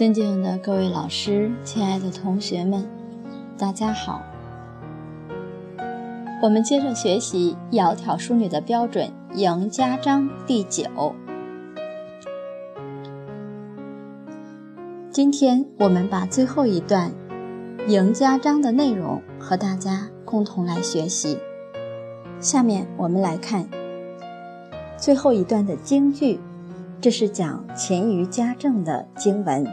尊敬的各位老师，亲爱的同学们，大家好。我们接着学习《窈窕淑女》的标准《赢家章》第九。今天我们把最后一段《赢家章》的内容和大家共同来学习。下面我们来看最后一段的京剧，这是讲勤于家政的经文。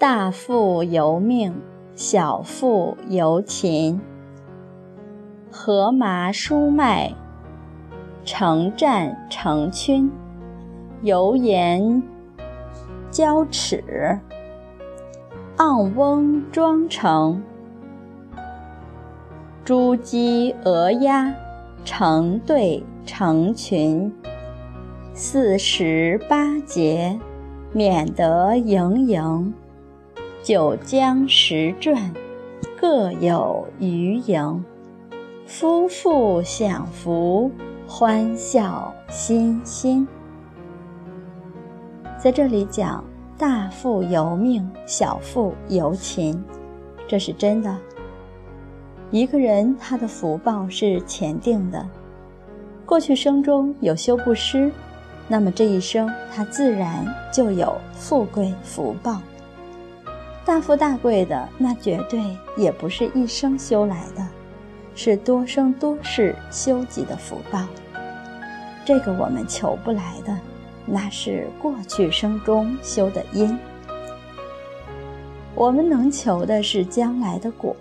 大富由命，小富由勤。禾麻蔬麦，成战成群。油盐交齿，盎翁庄成。猪鸡鹅鸭，成对成群。四时八节，免得营营。九江十转，各有余盈。夫妇享福，欢笑欣欣。在这里讲大富由命，小富由勤，这是真的。一个人他的福报是前定的，过去生中有修布施，那么这一生他自然就有富贵福报。大富大贵的，那绝对也不是一生修来的，是多生多世修集的福报。这个我们求不来的，那是过去生中修的因。我们能求的是将来的果，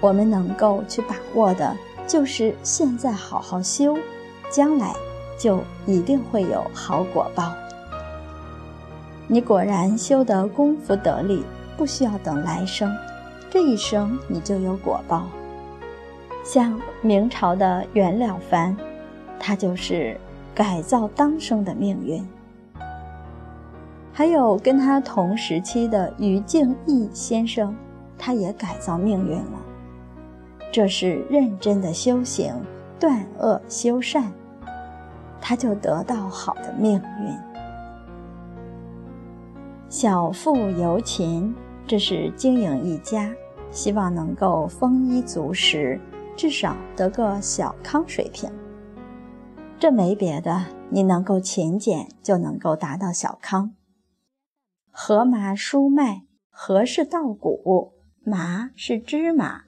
我们能够去把握的，就是现在好好修，将来就一定会有好果报。你果然修得功夫得力。不需要等来生，这一生你就有果报。像明朝的袁了凡，他就是改造当生的命运。还有跟他同时期的于敬义先生，他也改造命运了。这是认真的修行，断恶修善，他就得到好的命运。小富由勤。这是经营一家，希望能够丰衣足食，至少得个小康水平。这没别的，你能够勤俭，就能够达到小康。禾麻蔬麦，禾是稻谷，麻是芝麻，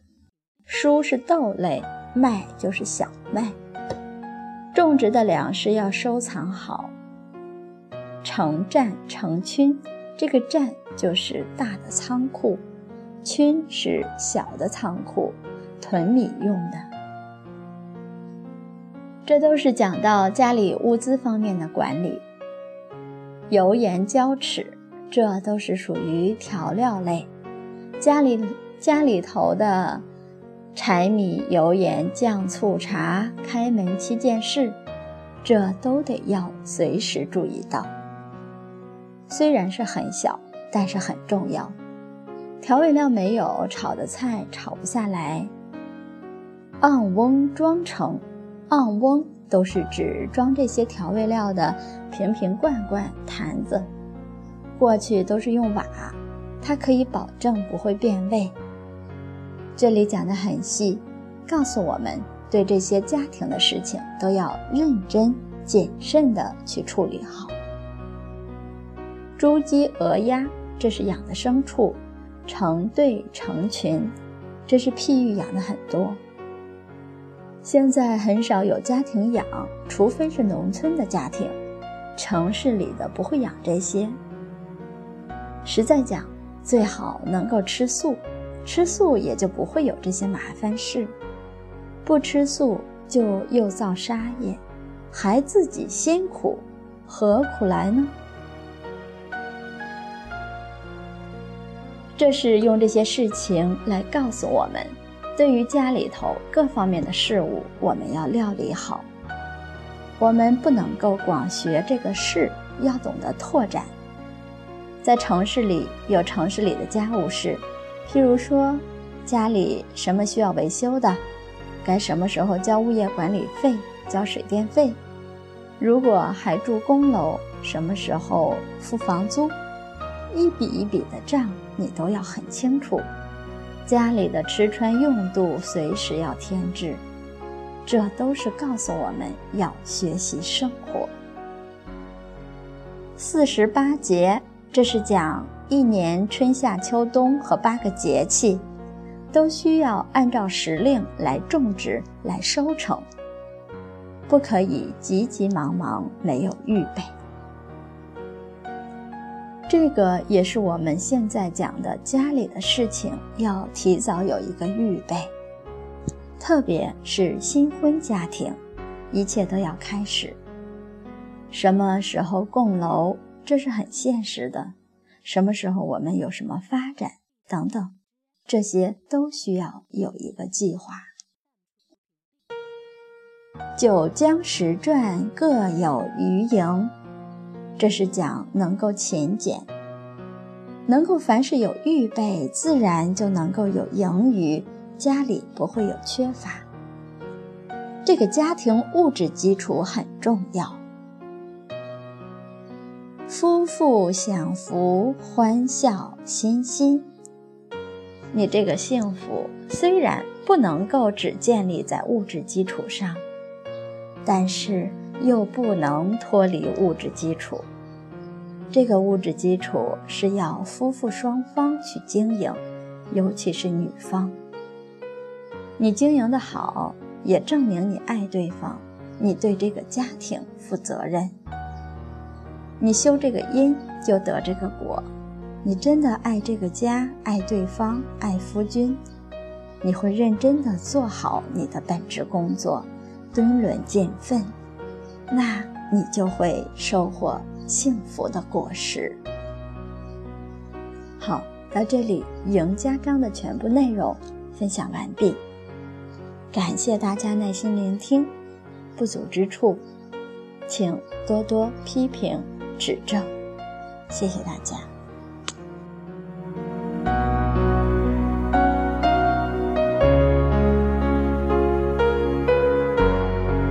蔬是豆类，麦就是小麦。种植的粮食要收藏好，成站成群。这个站就是大的仓库，群是小的仓库，囤米用的。这都是讲到家里物资方面的管理。油盐椒豉，这都是属于调料类。家里家里头的柴米油盐酱醋茶，开门七件事，这都得要随时注意到。虽然是很小，但是很重要。调味料没有，炒的菜炒不下来。盎翁装成，盎翁都是指装这些调味料的瓶瓶罐罐、坛子。过去都是用瓦，它可以保证不会变味。这里讲的很细，告诉我们对这些家庭的事情都要认真谨慎的去处理好。猪鸡鹅鸭，这是养的牲畜，成对成群，这是譬喻养的很多。现在很少有家庭养，除非是农村的家庭，城市里的不会养这些。实在讲，最好能够吃素，吃素也就不会有这些麻烦事。不吃素就又造杀业，还自己辛苦，何苦来呢？这是用这些事情来告诉我们，对于家里头各方面的事物，我们要料理好。我们不能够光学这个事，要懂得拓展。在城市里有城市里的家务事，譬如说家里什么需要维修的，该什么时候交物业管理费、交水电费。如果还住公楼，什么时候付房租，一笔一笔的账你都要很清楚。家里的吃穿用度随时要添置，这都是告诉我们要学习生活。四十八节，这是讲一年春夏秋冬和八个节气，都需要按照时令来种植、来收成。不可以急急忙忙没有预备，这个也是我们现在讲的家里的事情要提早有一个预备，特别是新婚家庭，一切都要开始。什么时候供楼，这是很现实的；什么时候我们有什么发展等等，这些都需要有一个计划。九江十传各有余盈，这是讲能够勤俭，能够凡事有预备，自然就能够有盈余，家里不会有缺乏。这个家庭物质基础很重要。夫妇享福，欢笑欣欣。你这个幸福虽然不能够只建立在物质基础上。但是又不能脱离物质基础，这个物质基础是要夫妇双方去经营，尤其是女方。你经营的好，也证明你爱对方，你对这个家庭负责任。你修这个因，就得这个果。你真的爱这个家，爱对方，爱夫君，你会认真的做好你的本职工作。敦伦尽分，那你就会收获幸福的果实。好，到这里，赢家章的全部内容分享完毕。感谢大家耐心聆听，不足之处，请多多批评指正。谢谢大家。